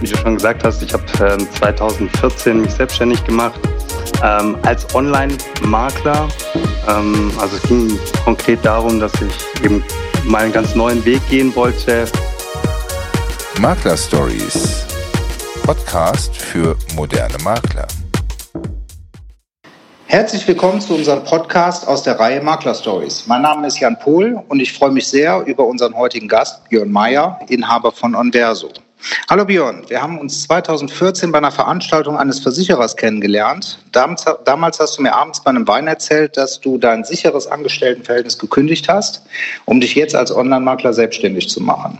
wie du schon gesagt hast, ich habe ähm, 2014 mich selbstständig gemacht ähm, als Online-Makler. Ähm, also es ging konkret darum, dass ich eben mal einen ganz neuen Weg gehen wollte. Makler Stories, Podcast für moderne Makler. Herzlich willkommen zu unserem Podcast aus der Reihe Makler Stories. Mein Name ist Jan Pohl und ich freue mich sehr über unseren heutigen Gast, Björn Meyer, Inhaber von Onverso. Hallo Björn, wir haben uns 2014 bei einer Veranstaltung eines Versicherers kennengelernt. Damals hast du mir abends bei einem Wein erzählt, dass du dein sicheres Angestelltenverhältnis gekündigt hast, um dich jetzt als Online-Makler selbstständig zu machen.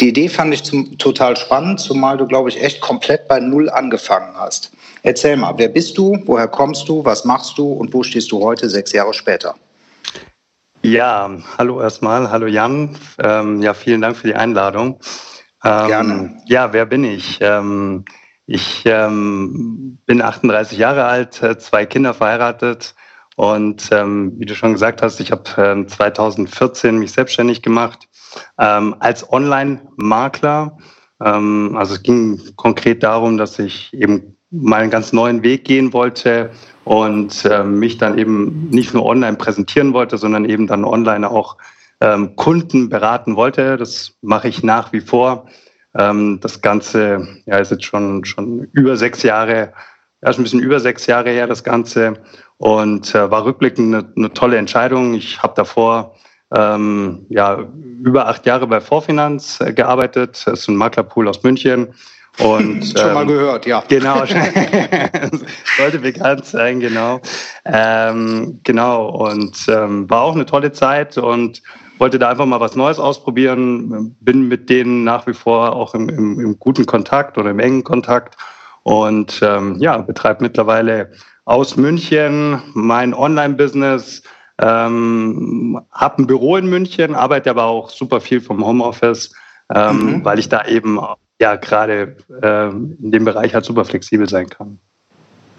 Die Idee fand ich zum, total spannend, zumal du, glaube ich, echt komplett bei Null angefangen hast. Erzähl mal, wer bist du, woher kommst du, was machst du und wo stehst du heute, sechs Jahre später? Ja, hallo erstmal, hallo Jan. Ähm, ja, vielen Dank für die Einladung. Ähm, Gerne. Ja, wer bin ich? Ähm, ich ähm, bin 38 Jahre alt, äh, zwei Kinder verheiratet und ähm, wie du schon gesagt hast, ich habe ähm, 2014 mich selbstständig gemacht ähm, als Online-Makler. Ähm, also es ging konkret darum, dass ich eben mal einen ganz neuen Weg gehen wollte und äh, mich dann eben nicht nur online präsentieren wollte, sondern eben dann online auch ähm, Kunden beraten wollte. Das mache ich nach wie vor. Ähm, das Ganze ja, ist jetzt schon, schon über sechs Jahre, ja, schon ein bisschen über sechs Jahre her, das Ganze. Und äh, war rückblickend eine, eine tolle Entscheidung. Ich habe davor ähm, ja, über acht Jahre bei Vorfinanz äh, gearbeitet. Das ist ein Maklerpool aus München. Und, Schon mal ähm, gehört, ja. Genau, sollte bekannt sein, genau. Ähm, genau, und ähm, war auch eine tolle Zeit und wollte da einfach mal was Neues ausprobieren, bin mit denen nach wie vor auch im, im, im guten Kontakt oder im engen Kontakt und ähm, ja, betreibe mittlerweile aus München mein Online-Business, ähm, habe ein Büro in München, arbeite aber auch super viel vom Homeoffice, ähm, mhm. weil ich da eben ja gerade ähm, in dem Bereich halt super flexibel sein kann.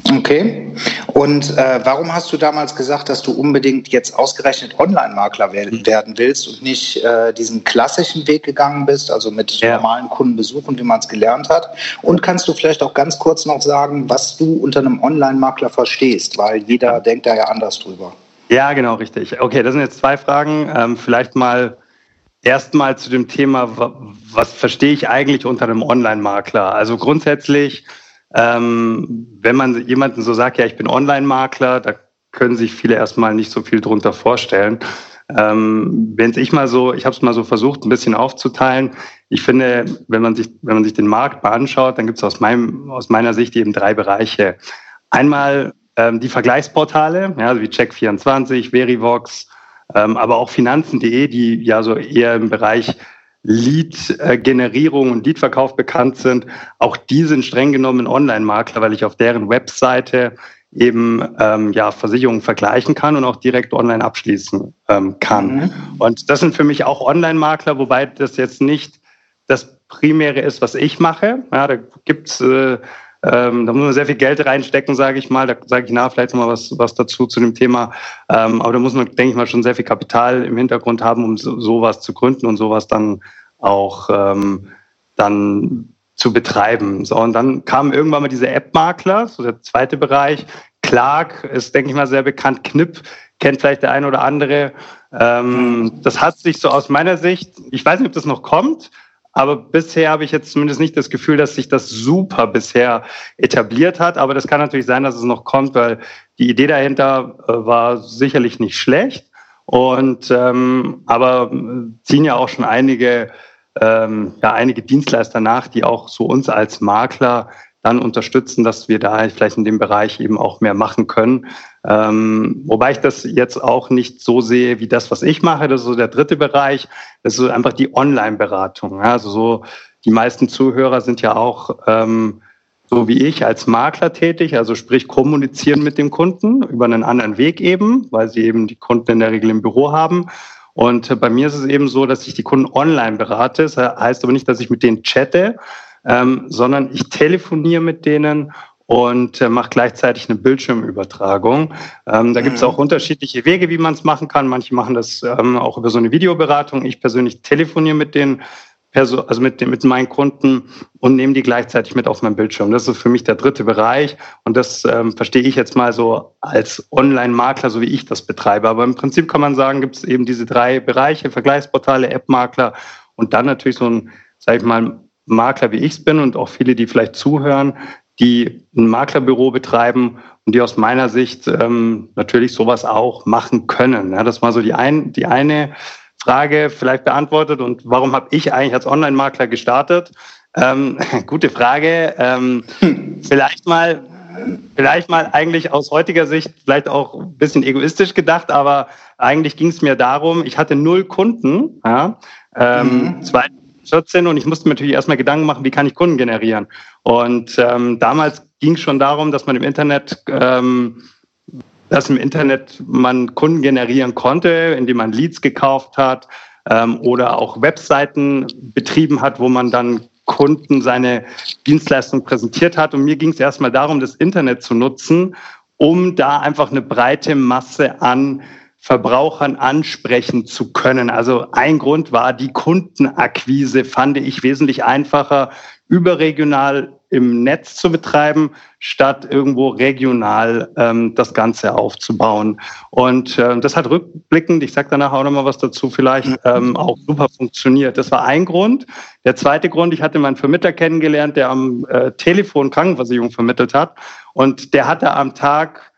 Okay. Und äh, warum hast du damals gesagt, dass du unbedingt jetzt ausgerechnet Online-Makler werden, mhm. werden willst und nicht äh, diesen klassischen Weg gegangen bist, also mit ja. normalen Kundenbesuchen, wie man es gelernt hat? Und kannst du vielleicht auch ganz kurz noch sagen, was du unter einem Online-Makler verstehst, weil jeder denkt da ja anders drüber. Ja, genau, richtig. Okay, das sind jetzt zwei Fragen. Ähm, vielleicht mal erstmal zu dem Thema, was verstehe ich eigentlich unter einem Online-Makler? Also grundsätzlich ähm, wenn man jemanden so sagt, ja, ich bin Online-Makler, da können sich viele erstmal nicht so viel drunter vorstellen. Ähm, wenn ich mal so, ich habe es mal so versucht, ein bisschen aufzuteilen. Ich finde, wenn man sich, wenn man sich den Markt mal anschaut, dann gibt es aus meinem, aus meiner Sicht eben drei Bereiche. Einmal ähm, die Vergleichsportale, ja, also wie Check24, Verivox, ähm, aber auch Finanzen.de, die ja so eher im Bereich Lead-Generierung und Lead-Verkauf bekannt sind. Auch die sind streng genommen Online-Makler, weil ich auf deren Webseite eben ähm, ja Versicherungen vergleichen kann und auch direkt online abschließen ähm, kann. Mhm. Und das sind für mich auch Online-Makler, wobei das jetzt nicht das Primäre ist, was ich mache. Ja, da gibt's äh, ähm, da muss man sehr viel Geld reinstecken, sage ich mal. Da sage ich nachher vielleicht noch mal was, was dazu zu dem Thema. Ähm, aber da muss man, denke ich mal, schon sehr viel Kapital im Hintergrund haben, um so, sowas zu gründen und sowas dann auch ähm, dann zu betreiben. So, und dann kam irgendwann mal diese App-Makler, so der zweite Bereich. Clark ist, denke ich mal, sehr bekannt. Knip kennt vielleicht der eine oder andere. Ähm, das hat sich so aus meiner Sicht, ich weiß nicht, ob das noch kommt, aber bisher habe ich jetzt zumindest nicht das Gefühl, dass sich das super bisher etabliert hat. Aber das kann natürlich sein, dass es noch kommt, weil die Idee dahinter äh, war sicherlich nicht schlecht. Und ähm, aber ziehen ja auch schon einige, ähm, ja, einige Dienstleister nach, die auch so uns als Makler dann unterstützen, dass wir da vielleicht in dem Bereich eben auch mehr machen können. Ähm, wobei ich das jetzt auch nicht so sehe wie das, was ich mache. Das ist so der dritte Bereich. Das ist einfach die Online-Beratung. Also so die meisten Zuhörer sind ja auch ähm, so wie ich als Makler tätig, also sprich kommunizieren mit dem Kunden über einen anderen Weg eben, weil sie eben die Kunden in der Regel im Büro haben. Und bei mir ist es eben so, dass ich die Kunden online berate. Das heißt aber nicht, dass ich mit denen chatte, ähm, sondern ich telefoniere mit denen und äh, mache gleichzeitig eine Bildschirmübertragung. Ähm, da gibt es mhm. auch unterschiedliche Wege, wie man es machen kann. Manche machen das ähm, auch über so eine Videoberatung. Ich persönlich telefoniere mit den Perso also mit, mit meinen Kunden und nehme die gleichzeitig mit auf meinem Bildschirm. Das ist für mich der dritte Bereich und das ähm, verstehe ich jetzt mal so als Online-Makler, so wie ich das betreibe. Aber im Prinzip kann man sagen, gibt es eben diese drei Bereiche, Vergleichsportale, App-Makler und dann natürlich so ein, sag ich mal, Makler wie ich es bin und auch viele, die vielleicht zuhören, die ein Maklerbüro betreiben und die aus meiner Sicht ähm, natürlich sowas auch machen können. Ja, das war so die, ein, die eine Frage vielleicht beantwortet. Und warum habe ich eigentlich als Online-Makler gestartet? Ähm, gute Frage. Ähm, vielleicht mal, vielleicht mal eigentlich aus heutiger Sicht vielleicht auch ein bisschen egoistisch gedacht, aber eigentlich ging es mir darum, ich hatte null Kunden, ja, ähm, mhm. 2014 und ich musste mir natürlich erstmal Gedanken machen, wie kann ich Kunden generieren. Und ähm, damals ging es schon darum, dass man im Internet ähm, dass im Internet man Kunden generieren konnte, indem man Leads gekauft hat ähm, oder auch Webseiten betrieben hat, wo man dann Kunden seine Dienstleistung präsentiert hat. Und mir ging es erstmal darum, das Internet zu nutzen, um da einfach eine breite Masse an Verbrauchern ansprechen zu können. Also ein Grund war, die Kundenakquise fand ich wesentlich einfacher überregional im Netz zu betreiben, statt irgendwo regional ähm, das Ganze aufzubauen. Und äh, das hat rückblickend, ich sage danach auch nochmal was dazu, vielleicht ähm, auch super funktioniert. Das war ein Grund. Der zweite Grund, ich hatte meinen Vermittler kennengelernt, der am äh, Telefon Krankenversicherung vermittelt hat. Und der hatte am Tag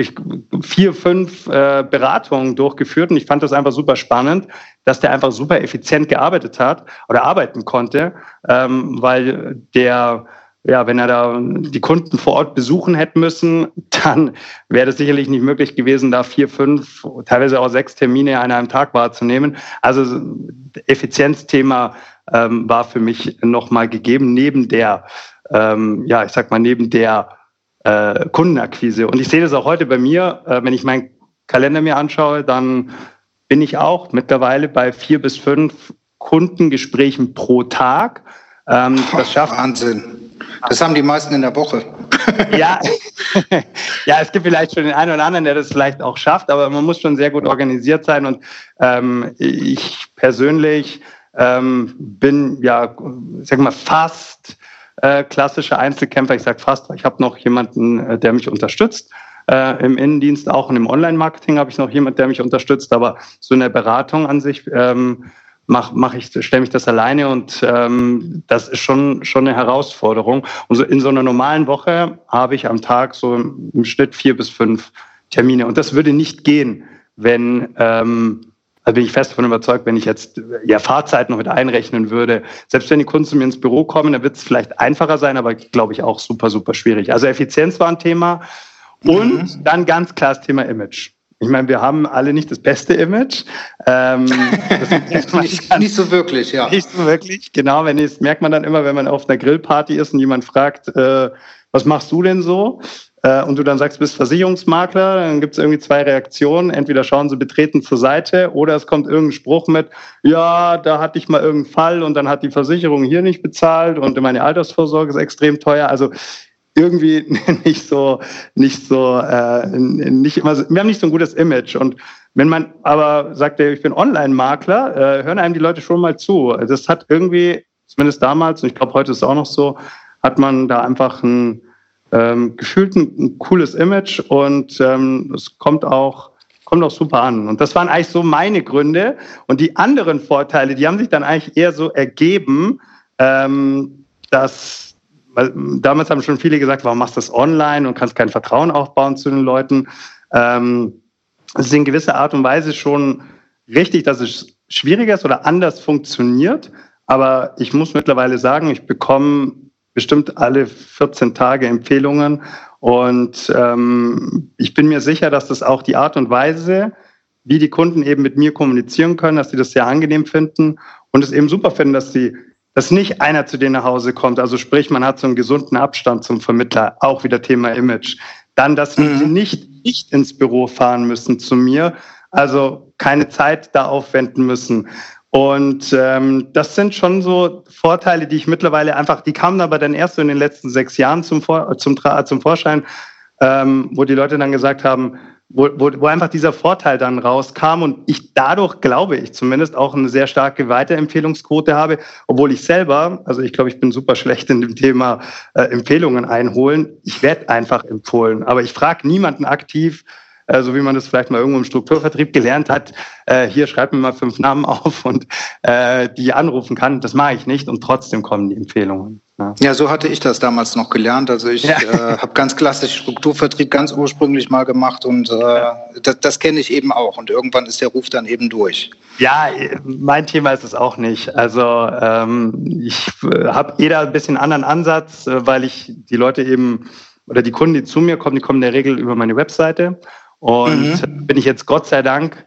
ich, vier, fünf äh, Beratungen durchgeführt und ich fand das einfach super spannend, dass der einfach super effizient gearbeitet hat oder arbeiten konnte, ähm, weil der ja, wenn er da die Kunden vor Ort besuchen hätte müssen, dann wäre das sicherlich nicht möglich gewesen, da vier, fünf, teilweise auch sechs Termine an einem Tag wahrzunehmen. Also Effizienzthema ähm, war für mich nochmal gegeben, neben der, ähm, ja, ich sag mal, neben der äh, Kundenakquise. Und ich sehe das auch heute bei mir, äh, wenn ich meinen Kalender mir anschaue, dann bin ich auch mittlerweile bei vier bis fünf Kundengesprächen pro Tag. Ähm, das schafft Wahnsinn. Das haben die meisten in der Woche. ja. ja, es gibt vielleicht schon den einen oder anderen, der das vielleicht auch schafft, aber man muss schon sehr gut organisiert sein. Und ähm, ich persönlich ähm, bin ja, sag mal, fast äh, klassischer Einzelkämpfer. Ich sage fast, ich habe noch jemanden, äh, der mich unterstützt. Äh, Im Innendienst auch und im Online-Marketing habe ich noch jemanden, der mich unterstützt. Aber so eine Beratung an sich ähm, mache mach ich, stelle mich das alleine und ähm, das ist schon schon eine Herausforderung. Und so in so einer normalen Woche habe ich am Tag so im Schnitt vier bis fünf Termine und das würde nicht gehen, wenn ähm, also bin ich fest davon überzeugt, wenn ich jetzt ja Fahrzeit noch mit einrechnen würde, selbst wenn die Kunden zu mir ins Büro kommen, dann wird es vielleicht einfacher sein, aber glaube ich auch super, super schwierig. Also Effizienz war ein Thema und mhm. dann ganz klar das Thema Image. Ich meine, wir haben alle nicht das beste Image. Ähm, das nicht, nicht, so wirklich, ja. Nicht so wirklich, genau. Wenn das merkt man dann immer, wenn man auf einer Grillparty ist und jemand fragt, äh, was machst du denn so? Äh, und du dann sagst, du bist Versicherungsmakler, dann gibt es irgendwie zwei Reaktionen. Entweder schauen sie betreten zur Seite oder es kommt irgendein Spruch mit, ja, da hatte ich mal irgendeinen Fall und dann hat die Versicherung hier nicht bezahlt und meine Altersvorsorge ist extrem teuer. Also irgendwie nicht so, nicht so, äh, nicht immer, wir haben nicht so ein gutes Image. Und wenn man aber sagt, ich bin Online-Makler, äh, hören einem die Leute schon mal zu. Das hat irgendwie, zumindest damals, und ich glaube, heute ist es auch noch so, hat man da einfach ein, ähm, gefühlt ein, ein, cooles Image und ähm, es kommt auch, kommt auch super an. Und das waren eigentlich so meine Gründe. Und die anderen Vorteile, die haben sich dann eigentlich eher so ergeben, ähm, dass weil damals haben schon viele gesagt, warum machst du das online und kannst kein Vertrauen aufbauen zu den Leuten. Ähm, es ist in gewisser Art und Weise schon richtig, dass es schwieriger ist oder anders funktioniert. Aber ich muss mittlerweile sagen, ich bekomme bestimmt alle 14 Tage Empfehlungen. Und ähm, ich bin mir sicher, dass das auch die Art und Weise, wie die Kunden eben mit mir kommunizieren können, dass sie das sehr angenehm finden und es eben super finden, dass sie dass nicht einer zu denen nach Hause kommt. Also sprich, man hat so einen gesunden Abstand zum Vermittler, auch wieder Thema Image. Dann, dass mhm. sie nicht, nicht ins Büro fahren müssen zu mir, also keine Zeit da aufwenden müssen. Und ähm, das sind schon so Vorteile, die ich mittlerweile einfach, die kamen aber dann erst so in den letzten sechs Jahren zum, Vor zum, zum Vorschein, ähm, wo die Leute dann gesagt haben, wo, wo, wo einfach dieser Vorteil dann rauskam und ich dadurch, glaube ich zumindest, auch eine sehr starke Weiterempfehlungsquote habe, obwohl ich selber, also ich glaube, ich bin super schlecht in dem Thema äh, Empfehlungen einholen. Ich werde einfach empfohlen, aber ich frage niemanden aktiv, äh, so wie man das vielleicht mal irgendwo im Strukturvertrieb gelernt hat, äh, hier schreibt mir mal fünf Namen auf und äh, die anrufen kann. Das mache ich nicht und trotzdem kommen die Empfehlungen. Ja. ja, so hatte ich das damals noch gelernt. Also ich ja. äh, habe ganz klassisch Strukturvertrieb ganz ursprünglich mal gemacht und äh, das, das kenne ich eben auch. Und irgendwann ist der Ruf dann eben durch. Ja, mein Thema ist es auch nicht. Also ähm, ich äh, habe jeder ein bisschen anderen Ansatz, äh, weil ich die Leute eben oder die Kunden, die zu mir kommen, die kommen in der Regel über meine Webseite. Und mhm. bin ich jetzt Gott sei Dank,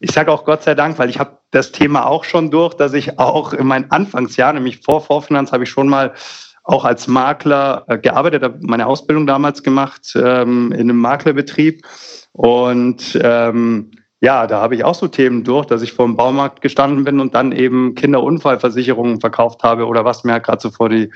ich sage auch Gott sei Dank, weil ich habe das Thema auch schon durch, dass ich auch in meinen Anfangsjahren, nämlich vor Vorfinanz, habe ich schon mal auch als Makler äh, gearbeitet, habe meine Ausbildung damals gemacht ähm, in einem Maklerbetrieb. Und ähm, ja, da habe ich auch so Themen durch, dass ich vor dem Baumarkt gestanden bin und dann eben Kinderunfallversicherungen verkauft habe oder was mir halt gerade so vor die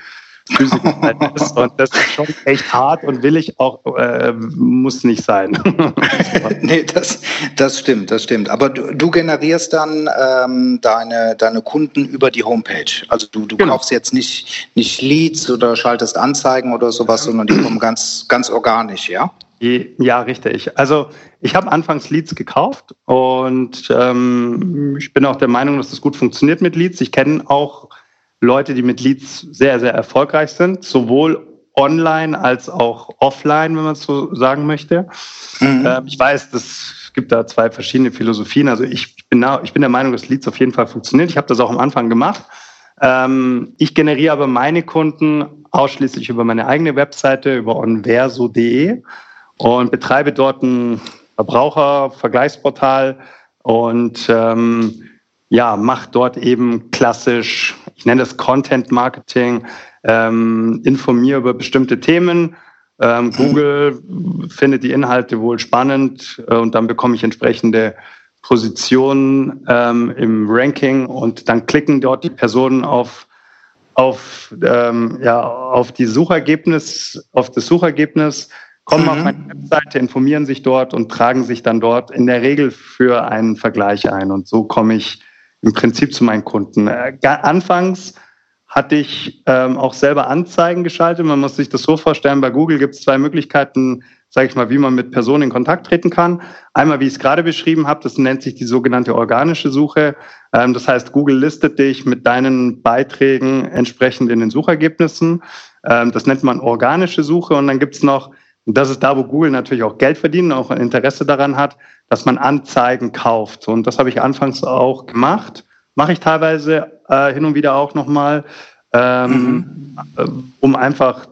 Physikzeit ist. Und das ist schon echt hart und will ich auch, äh, muss nicht sein. nee, das, das stimmt, das stimmt. Aber du, du generierst dann ähm, deine, deine Kunden über die Homepage. Also du, du genau. kaufst jetzt nicht, nicht Leads oder schaltest Anzeigen oder sowas, sondern die kommen ganz, ganz organisch, ja? Ja, richtig. Also ich habe anfangs Leads gekauft und ähm, ich bin auch der Meinung, dass das gut funktioniert mit Leads. Ich kenne auch Leute, die mit Leads sehr, sehr erfolgreich sind, sowohl online als auch offline, wenn man es so sagen möchte. Mhm. Ähm, ich weiß, es gibt da zwei verschiedene Philosophien. Also ich bin, da, ich bin der Meinung, dass Leads auf jeden Fall funktioniert. Ich habe das auch am Anfang gemacht. Ähm, ich generiere aber meine Kunden ausschließlich über meine eigene Webseite, über onverso.de und betreibe dort ein Verbrauchervergleichsportal und ähm, ja, macht dort eben klassisch, ich nenne das Content Marketing, ähm, informiere über bestimmte Themen. Ähm, Google findet die Inhalte wohl spannend äh, und dann bekomme ich entsprechende Positionen ähm, im Ranking und dann klicken dort die Personen auf auf ähm, ja auf die Suchergebnis auf das Suchergebnis kommen mhm. auf meine Webseite informieren sich dort und tragen sich dann dort in der Regel für einen Vergleich ein und so komme ich im Prinzip zu meinen Kunden. Äh, anfangs hatte ich ähm, auch selber Anzeigen geschaltet. Man muss sich das so vorstellen, bei Google gibt es zwei Möglichkeiten, sage ich mal, wie man mit Personen in Kontakt treten kann. Einmal, wie ich es gerade beschrieben habe, das nennt sich die sogenannte organische Suche. Ähm, das heißt, Google listet dich mit deinen Beiträgen entsprechend in den Suchergebnissen. Ähm, das nennt man organische Suche. Und dann gibt es noch, und das ist da, wo Google natürlich auch Geld verdient, auch ein Interesse daran hat, dass man Anzeigen kauft. Und das habe ich anfangs auch gemacht. Mache ich teilweise äh, hin und wieder auch nochmal, ähm, mhm. um einfach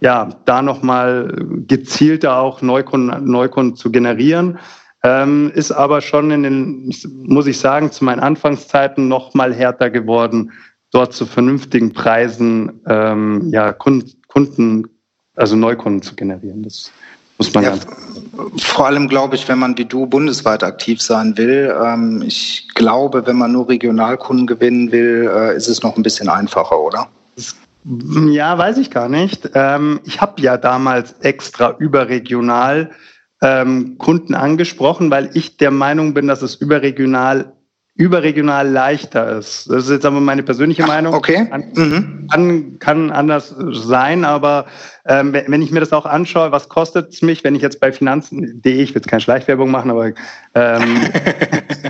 ja da nochmal gezielter auch Neukunden, Neukunden zu generieren. Ähm, ist aber schon in den, muss ich sagen, zu meinen Anfangszeiten noch mal härter geworden, dort zu vernünftigen Preisen ähm, ja, Kunden, Kunden, also Neukunden zu generieren. Das muss man ja, vor allem glaube ich, wenn man wie du bundesweit aktiv sein will, ähm, ich glaube, wenn man nur Regionalkunden gewinnen will, äh, ist es noch ein bisschen einfacher, oder? Ja, weiß ich gar nicht. Ähm, ich habe ja damals extra überregional ähm, Kunden angesprochen, weil ich der Meinung bin, dass es überregional überregional leichter ist. Das ist jetzt aber meine persönliche Meinung. Okay. Kann, mhm. kann, kann anders sein, aber ähm, wenn ich mir das auch anschaue, was kostet es mich, wenn ich jetzt bei Finanzen.de, ich will jetzt keine Schleichwerbung machen, aber ähm,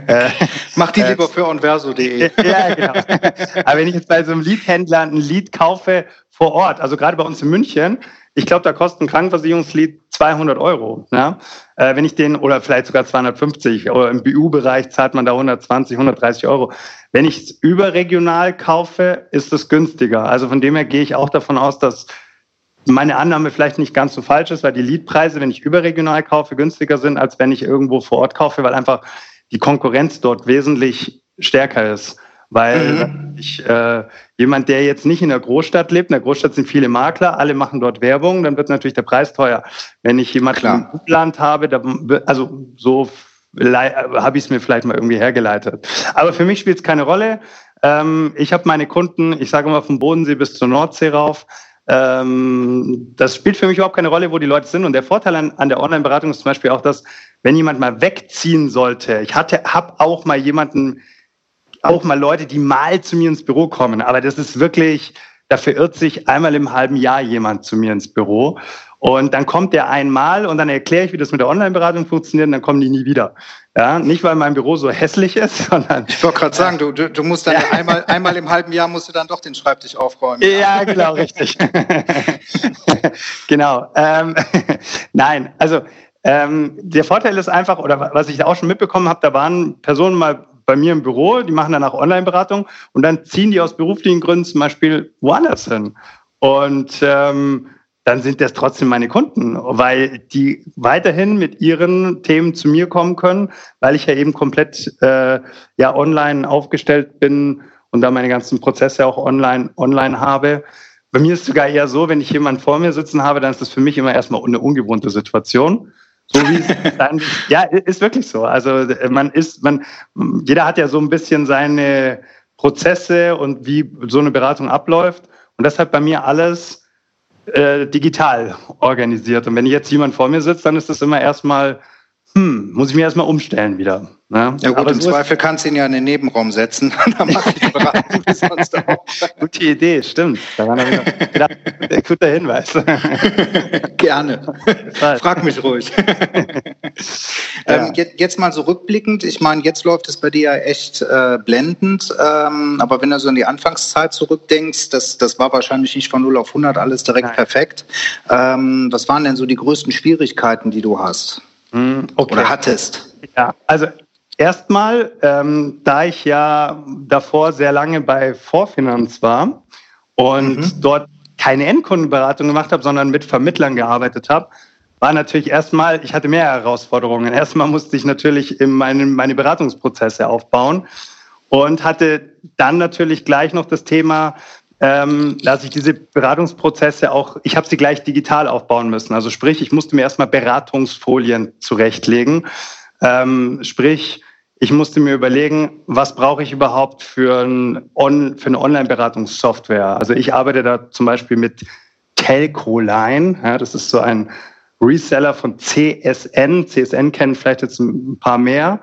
äh, mach die äh, lieber für onverso.de. ja, genau. aber wenn ich jetzt bei so einem Leadhändler ein Lead kaufe vor Ort, also gerade bei uns in München, ich glaube, da kostet ein Krankenversicherungslied 200 Euro. Ja? Äh, wenn ich den, oder vielleicht sogar 250, oder im BU-Bereich zahlt man da 120, 130 Euro. Wenn ich es überregional kaufe, ist es günstiger. Also von dem her gehe ich auch davon aus, dass meine Annahme vielleicht nicht ganz so falsch ist, weil die Leadpreise, wenn ich überregional kaufe, günstiger sind, als wenn ich irgendwo vor Ort kaufe, weil einfach die Konkurrenz dort wesentlich stärker ist. Weil mhm. ich, äh, jemand, der jetzt nicht in der Großstadt lebt, in der Großstadt sind viele Makler, alle machen dort Werbung, dann wird natürlich der Preis teuer. Wenn ich jemanden Klar. im Land habe, da, also so habe ich es mir vielleicht mal irgendwie hergeleitet. Aber für mich spielt es keine Rolle. Ähm, ich habe meine Kunden, ich sage mal vom Bodensee bis zur Nordsee rauf. ähm, das spielt für mich überhaupt keine Rolle, wo die Leute sind. Und der Vorteil an, an der Online-Beratung ist zum Beispiel auch, dass wenn jemand mal wegziehen sollte, ich hatte, habe auch mal jemanden, auch mal Leute, die mal zu mir ins Büro kommen, aber das ist wirklich, da verirrt sich einmal im halben Jahr jemand zu mir ins Büro. Und dann kommt der einmal und dann erkläre ich, wie das mit der Online-Beratung funktioniert und dann kommen die nie wieder. Ja, nicht weil mein Büro so hässlich ist, sondern. Ich wollte gerade sagen, du, du, du musst dann ja. einmal, einmal im halben Jahr musst du dann doch den Schreibtisch aufräumen. Ja, genau, richtig. genau. Ähm, nein, also ähm, der Vorteil ist einfach, oder was ich da auch schon mitbekommen habe, da waren Personen mal bei mir im Büro, die machen danach Online-Beratung und dann ziehen die aus beruflichen Gründen zum Beispiel woanders hin. Und ähm, dann sind das trotzdem meine Kunden, weil die weiterhin mit ihren Themen zu mir kommen können, weil ich ja eben komplett äh, ja online aufgestellt bin und da meine ganzen Prozesse auch online online habe. Bei mir ist es sogar eher so, wenn ich jemanden vor mir sitzen habe, dann ist das für mich immer erstmal eine ungewohnte Situation. So wie es dann, ja, ist wirklich so. Also man ist, man, jeder hat ja so ein bisschen seine Prozesse und wie so eine Beratung abläuft. Und deshalb bei mir alles äh, digital organisiert. Und wenn jetzt jemand vor mir sitzt, dann ist das immer erstmal, hm, muss ich mir erstmal umstellen wieder. Ne? Ja gut, Aber im Zweifel kannst du ihn ja in den Nebenraum setzen. dann mache ich Beratung sonst auch. Gute Idee, stimmt. Daran habe ich gedacht, guter Hinweis. Gerne. Frag mich ruhig. ähm, jetzt, jetzt, mal so rückblickend. Ich meine, jetzt läuft es bei dir ja echt äh, blendend. Ähm, aber wenn du so an die Anfangszeit zurückdenkst, das, das war wahrscheinlich nicht von 0 auf 100 alles direkt Nein. perfekt. Ähm, was waren denn so die größten Schwierigkeiten, die du hast? Hm, okay. Oder hattest? Ja, also Erstmal, ähm, da ich ja davor sehr lange bei Vorfinanz war und mhm. dort keine Endkundenberatung gemacht habe, sondern mit Vermittlern gearbeitet habe, war natürlich erstmal, ich hatte mehr Herausforderungen. Erstmal musste ich natürlich in meine, meine Beratungsprozesse aufbauen und hatte dann natürlich gleich noch das Thema, ähm, dass ich diese Beratungsprozesse auch, ich habe sie gleich digital aufbauen müssen. Also sprich, ich musste mir erstmal Beratungsfolien zurechtlegen. Ähm, sprich, ich musste mir überlegen, was brauche ich überhaupt für, ein On, für eine Online-Beratungssoftware. Also ich arbeite da zum Beispiel mit Telcoline. Ja, das ist so ein Reseller von CSN. CSN kennen vielleicht jetzt ein paar mehr.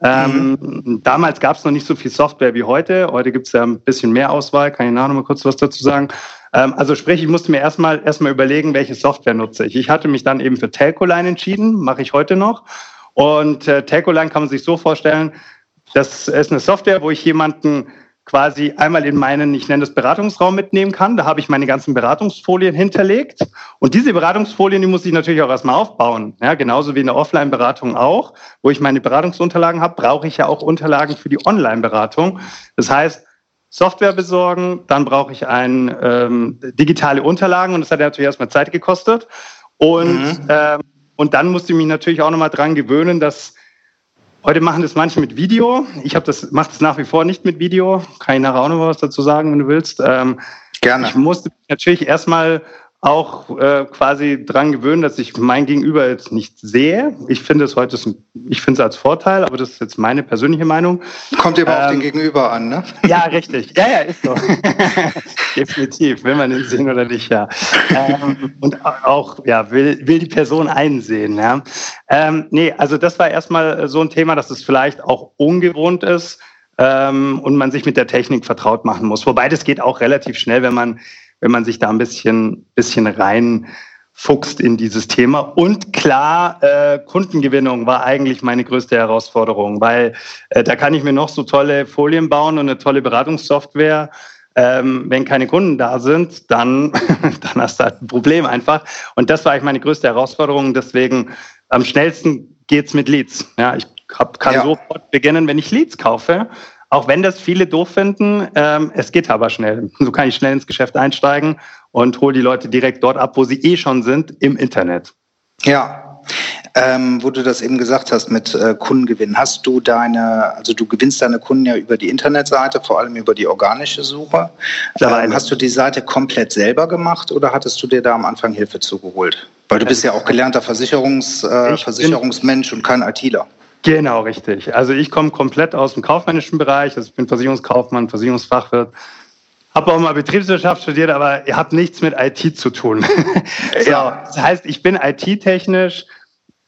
Ähm, mhm. damals gab es noch nicht so viel Software wie heute. Heute gibt es ja ein bisschen mehr Auswahl. Kann ich nachher noch mal kurz was dazu sagen? Ähm, also sprich, ich musste mir erstmal erstmal überlegen, welche Software nutze ich. Ich hatte mich dann eben für Telcoline entschieden, mache ich heute noch. Und äh, Telcoline kann man sich so vorstellen, das ist eine Software, wo ich jemanden quasi einmal in meinen, ich nenne das Beratungsraum mitnehmen kann. Da habe ich meine ganzen Beratungsfolien hinterlegt. Und diese Beratungsfolien, die muss ich natürlich auch erstmal aufbauen. Ja, genauso wie in der Offline-Beratung auch, wo ich meine Beratungsunterlagen habe, brauche ich ja auch Unterlagen für die Online-Beratung. Das heißt, Software besorgen, dann brauche ich ein, ähm, digitale Unterlagen und das hat ja natürlich erstmal Zeit gekostet. Und mhm. ähm, und dann musste ich mich natürlich auch nochmal dran gewöhnen, dass heute machen das manche mit Video. Ich habe das, mache das nach wie vor nicht mit Video. Kann ich nachher auch noch was dazu sagen, wenn du willst. Ähm, Gerne. Ich musste natürlich erstmal auch äh, quasi dran gewöhnen, dass ich mein Gegenüber jetzt nicht sehe. Ich finde es heute, ich finde es als Vorteil, aber das ist jetzt meine persönliche Meinung. Kommt immer ähm, auf den ähm, Gegenüber an, ne? Ja, richtig. Ja, ja, ist so. Definitiv, will man ihn sehen oder nicht, ja. Ähm, und auch, ja, will, will die Person einsehen, ja. Ähm, nee, also das war erstmal so ein Thema, dass es vielleicht auch ungewohnt ist ähm, und man sich mit der Technik vertraut machen muss. Wobei das geht auch relativ schnell, wenn man wenn man sich da ein bisschen, bisschen reinfuchst in dieses Thema. Und klar, äh, Kundengewinnung war eigentlich meine größte Herausforderung, weil äh, da kann ich mir noch so tolle Folien bauen und eine tolle Beratungssoftware. Ähm, wenn keine Kunden da sind, dann, dann hast du halt ein Problem einfach. Und das war eigentlich meine größte Herausforderung. Deswegen am schnellsten geht's mit Leads. Ja, ich hab, kann ja. sofort beginnen, wenn ich Leads kaufe. Auch wenn das viele doof finden, ähm, es geht aber schnell. So kann ich schnell ins Geschäft einsteigen und hole die Leute direkt dort ab, wo sie eh schon sind, im Internet. Ja, ähm, wo du das eben gesagt hast mit äh, Kundengewinn. Hast du deine, also du gewinnst deine Kunden ja über die Internetseite, vor allem über die organische Suche. Ähm, hast du die Seite komplett selber gemacht oder hattest du dir da am Anfang Hilfe zugeholt? Weil du bist ja auch gelernter Versicherungs, äh, Versicherungsmensch und kein ITler. Genau, richtig. Also ich komme komplett aus dem kaufmännischen Bereich. Also ich bin Versicherungskaufmann, Versicherungsfachwirt, habe auch mal Betriebswirtschaft studiert, aber ihr habt nichts mit IT zu tun. ja. Das heißt, ich bin IT-technisch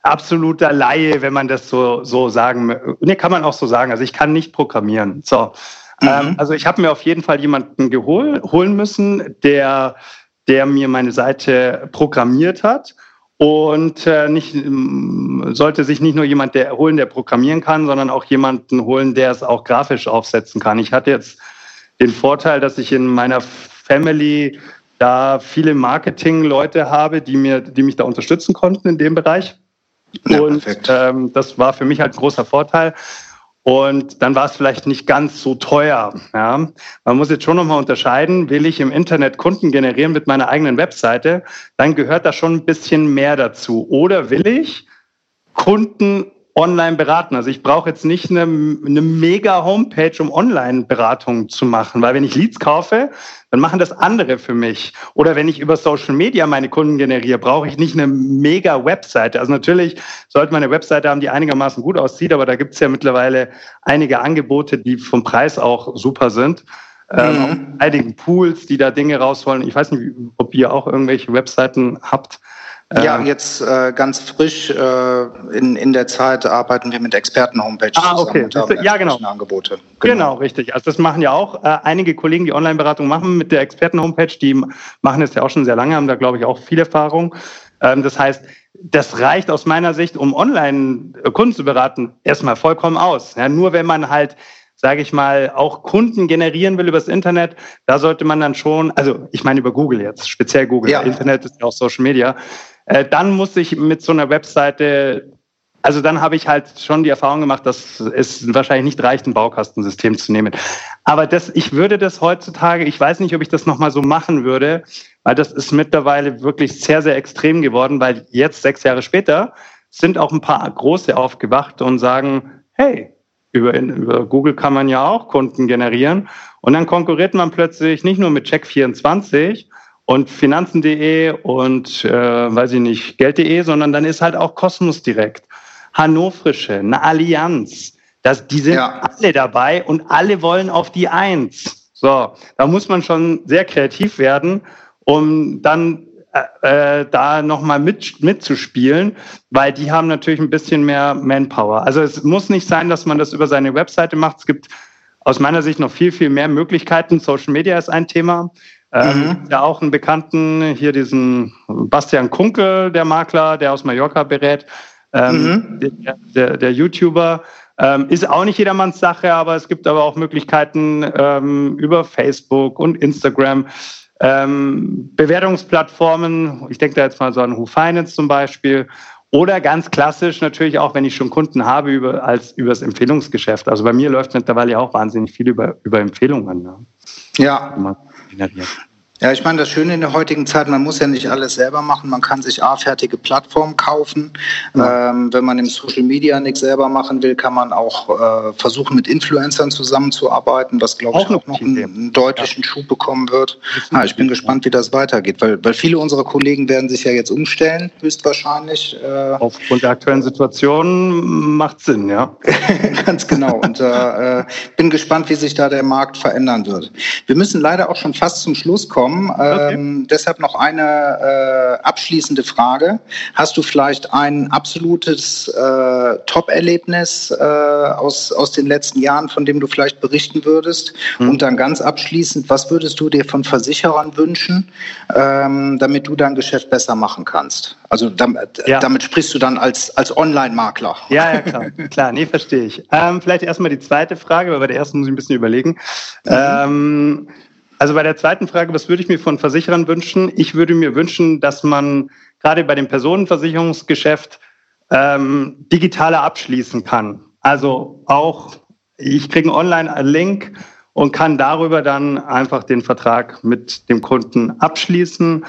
absoluter Laie, wenn man das so, so sagen, ne, kann man auch so sagen. Also ich kann nicht programmieren. So. Mhm. Ähm, also ich habe mir auf jeden Fall jemanden geholt, holen müssen, der, der mir meine Seite programmiert hat. Und äh, nicht, sollte sich nicht nur jemand der holen, der programmieren kann, sondern auch jemanden holen, der es auch grafisch aufsetzen kann. Ich hatte jetzt den Vorteil, dass ich in meiner Family da viele Marketing-Leute habe, die mir, die mich da unterstützen konnten in dem Bereich. Ja, und ähm, das war für mich halt ein großer Vorteil. Und dann war es vielleicht nicht ganz so teuer. Ja. Man muss jetzt schon nochmal unterscheiden, will ich im Internet Kunden generieren mit meiner eigenen Webseite, dann gehört da schon ein bisschen mehr dazu. Oder will ich Kunden online beraten. Also ich brauche jetzt nicht eine, eine mega Homepage, um Online-Beratung zu machen, weil wenn ich Leads kaufe, dann machen das andere für mich. Oder wenn ich über Social Media meine Kunden generiere, brauche ich nicht eine mega Webseite. Also natürlich sollte man eine Webseite haben, die einigermaßen gut aussieht, aber da gibt es ja mittlerweile einige Angebote, die vom Preis auch super sind. Ähm, mhm. Ähm, einigen Pools, die da Dinge rausholen. Ich weiß nicht, ob ihr auch irgendwelche Webseiten habt. Ja, ähm, jetzt äh, ganz frisch äh, in, in der Zeit arbeiten wir mit Experten-Homepages ah, okay. zusammen. ja, genau. Angebote. Genau. genau. richtig. Also das machen ja auch äh, einige Kollegen, die Online-Beratung machen mit der Experten-Homepage. Die machen das ja auch schon sehr lange, haben da, glaube ich, auch viel Erfahrung. Ähm, das heißt, das reicht aus meiner Sicht, um Online-Kunden zu beraten, erstmal vollkommen aus. Ja, nur wenn man halt sage ich mal, auch Kunden generieren will übers Internet, da sollte man dann schon, also ich meine über Google jetzt, speziell Google, ja. Internet ist ja auch Social Media, äh, dann muss ich mit so einer Webseite, also dann habe ich halt schon die Erfahrung gemacht, dass es wahrscheinlich nicht reicht, ein Baukastensystem zu nehmen. Aber das, ich würde das heutzutage, ich weiß nicht, ob ich das nochmal so machen würde, weil das ist mittlerweile wirklich sehr, sehr extrem geworden, weil jetzt, sechs Jahre später, sind auch ein paar große aufgewacht und sagen, hey, über, über Google kann man ja auch Kunden generieren. Und dann konkurriert man plötzlich nicht nur mit Check24, und Finanzen.de und äh, weiß ich nicht, Geld.de, sondern dann ist halt auch Kosmos direkt, Hannoverische, eine Allianz. Das, die sind ja. alle dabei und alle wollen auf die Eins. So, da muss man schon sehr kreativ werden, um dann äh, äh da nochmal mit, mitzuspielen, weil die haben natürlich ein bisschen mehr Manpower. Also es muss nicht sein, dass man das über seine Webseite macht. Es gibt aus meiner Sicht noch viel, viel mehr Möglichkeiten. Social Media ist ein Thema. Ähm, mhm. Ja, auch einen Bekannten, hier diesen Bastian Kunkel, der Makler, der aus Mallorca berät, ähm, mhm. der, der, der, YouTuber. Ähm, ist auch nicht jedermanns Sache, aber es gibt aber auch Möglichkeiten ähm, über Facebook und Instagram. Ähm, Bewertungsplattformen, ich denke da jetzt mal so an Who Finance zum Beispiel. Oder ganz klassisch natürlich auch, wenn ich schon Kunden habe, über, als übers Empfehlungsgeschäft. Also bei mir läuft mittlerweile auch wahnsinnig viel über, über Empfehlungen. Ne? Ja. inhaliert Ja, ich meine, das Schöne in der heutigen Zeit, man muss ja nicht alles selber machen. Man kann sich A, fertige Plattformen kaufen. Ja. Ähm, wenn man im Social Media nichts selber machen will, kann man auch äh, versuchen, mit Influencern zusammenzuarbeiten, was, glaube ich, auch noch einen, einen, deutlichen ja. Schub bekommen wird. Ah, ich bin gespannt, wie das weitergeht, weil, weil viele unserer Kollegen werden sich ja jetzt umstellen, höchstwahrscheinlich. Äh, Aufgrund der aktuellen Situation macht Sinn, ja. Ganz genau. Und äh, bin gespannt, wie sich da der Markt verändern wird. Wir müssen leider auch schon fast zum Schluss kommen gekommen. Okay. Ähm, deshalb noch eine äh, abschließende Frage. Hast du vielleicht ein absolutes äh, Top-Erlebnis äh, aus, aus den letzten Jahren, von dem du vielleicht berichten würdest? Mhm. Und dann ganz abschließend, was würdest du dir von Versicherern wünschen, ähm, damit du dein Geschäft besser machen kannst? Also damit, ja. damit sprichst du dann als, als Online-Makler. Ja, ja, klar. klar, nee, verstehe ich. Ähm, vielleicht erstmal die zweite Frage, weil bei der ersten muss ich ein bisschen überlegen. Mhm. Also bei der zweiten Frage, was würde ich mir von Versicherern wünschen? Ich würde mir wünschen, dass man gerade bei dem Personenversicherungsgeschäft ähm, digitaler abschließen kann. Also auch, ich kriege einen Online-Link und kann darüber dann einfach den Vertrag mit dem Kunden abschließen.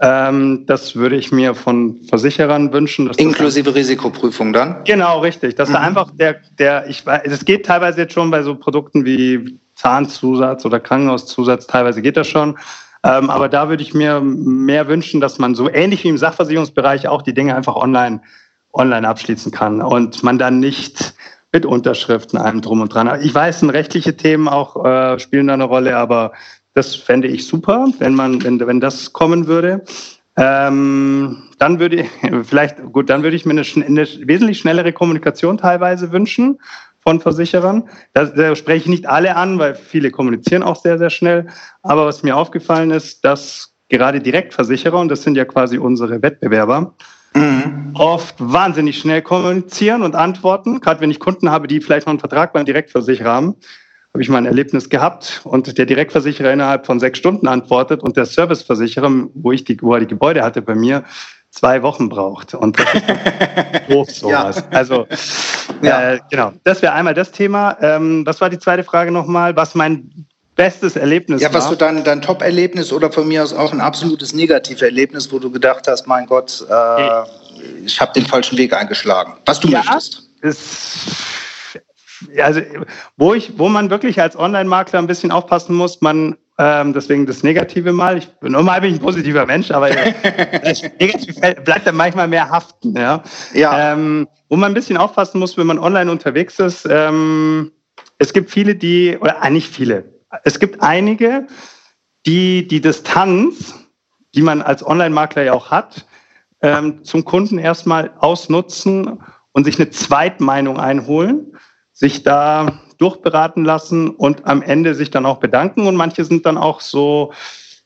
Ähm, das würde ich mir von Versicherern wünschen. Inklusive Risikoprüfung dann? Genau, richtig. Dass mhm. da einfach der, der, ich weiß, es geht teilweise jetzt schon bei so Produkten wie Zahnzusatz oder Krankenhauszusatz, teilweise geht das schon. Ähm, aber da würde ich mir mehr wünschen, dass man so ähnlich wie im Sachversicherungsbereich auch die Dinge einfach online, online abschließen kann und man dann nicht mit Unterschriften allem drum und dran. Ich weiß, rechtliche Themen auch äh, spielen da eine Rolle, aber Das fände ich super, wenn man, wenn, wenn das kommen würde. Ähm, dann würde ich, vielleicht, gut, dann würde ich mir eine, eine wesentlich schnellere Kommunikation teilweise wünschen von Versicherern. Da, da spreche ich nicht alle an, weil viele kommunizieren auch sehr, sehr schnell. Aber was mir aufgefallen ist, dass gerade Direktversicherer, und das sind ja quasi unsere Wettbewerber, mhm. oft wahnsinnig schnell kommunizieren und antworten. Gerade wenn ich Kunden habe, die vielleicht noch einen Vertrag beim Direktversicherer haben, habe ich mal ein Erlebnis gehabt und der Direktversicherer innerhalb von sechs Stunden antwortet und der Serviceversicherer, wo ich die, wo er die Gebäude hatte bei mir, zwei Wochen braucht. Und das ist doof sowas. Ja. Also ja. Äh, genau, das wäre einmal das Thema. Ähm, was war die zweite Frage nochmal? Was mein bestes Erlebnis ja, war? Ja, was du dein, dein Top-Erlebnis oder von mir aus auch ein absolutes Negativerlebnis, wo du gedacht hast, mein Gott, äh, ich habe den falschen Weg eingeschlagen. Was du ja, möchtest. Ist also wo ich, wo man wirklich als Online-Makler ein bisschen aufpassen muss, man ähm, deswegen das Negative mal. Ich bin normal bin ich ein positiver Mensch, aber das Negative bleibt dann manchmal mehr haften. Ja. ja. Ähm, wo man ein bisschen aufpassen muss, wenn man online unterwegs ist. Ähm, es gibt viele, die oder äh, nicht viele. Es gibt einige, die die Distanz, die man als Online-Makler ja auch hat, ähm, zum Kunden erstmal ausnutzen und sich eine Zweitmeinung einholen sich da durchberaten lassen und am Ende sich dann auch bedanken. Und manche sind dann auch so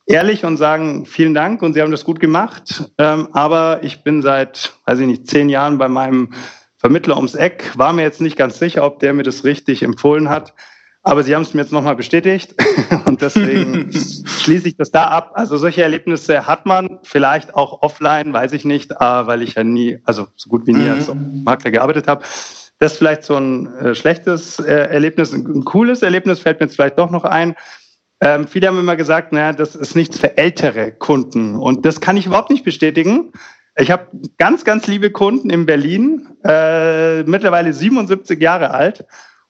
ehrlich und sagen, vielen Dank und Sie haben das gut gemacht. Ähm, aber ich bin seit, weiß ich nicht, zehn Jahren bei meinem Vermittler ums Eck, war mir jetzt nicht ganz sicher, ob der mir das richtig empfohlen hat. Aber Sie haben es mir jetzt nochmal bestätigt und deswegen schließe ich das da ab. Also solche Erlebnisse hat man vielleicht auch offline, weiß ich nicht, weil ich ja nie, also so gut wie nie mhm. als Makler gearbeitet habe. Das ist vielleicht so ein äh, schlechtes äh, Erlebnis. Ein, cooles Erlebnis fällt mir jetzt vielleicht doch noch ein. Ähm, viele haben immer gesagt, naja, das ist nichts für ältere Kunden. Und das kann ich überhaupt nicht bestätigen. Ich habe ganz, ganz liebe Kunden in Berlin, äh, mittlerweile 77 Jahre alt.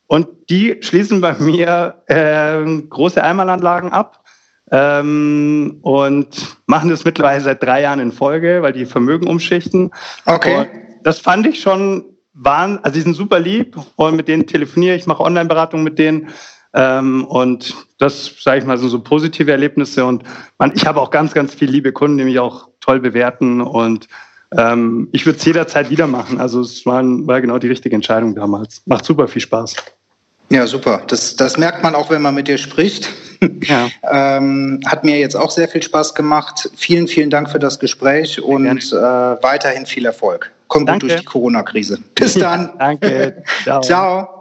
Und die schließen bei mir äh, große Einmalanlagen ab ähm, und machen das mittlerweile seit drei Jahren in Folge, weil die Vermögen umschichten. Okay. Und das fand ich schon waren, also die sind super lieb und mit denen telefoniere ich, mache Online-Beratung mit denen. Ähm, und das, sage ich mal, sind so positive Erlebnisse. Und man, ich habe auch ganz, ganz viele liebe Kunden, die mich auch toll bewerten. Und ähm, ich würde es jederzeit wieder machen. Also es war, war genau die richtige Entscheidung damals. Macht super viel Spaß. Ja, super. Das, das merkt man auch, wenn man mit dir spricht. Ja. ähm, hat mir jetzt auch sehr viel Spaß gemacht. Vielen, vielen Dank für das Gespräch und äh, weiterhin viel Erfolg. Komm gut durch die Corona-Krise. Bis dann. Danke. Ciao. Ciao.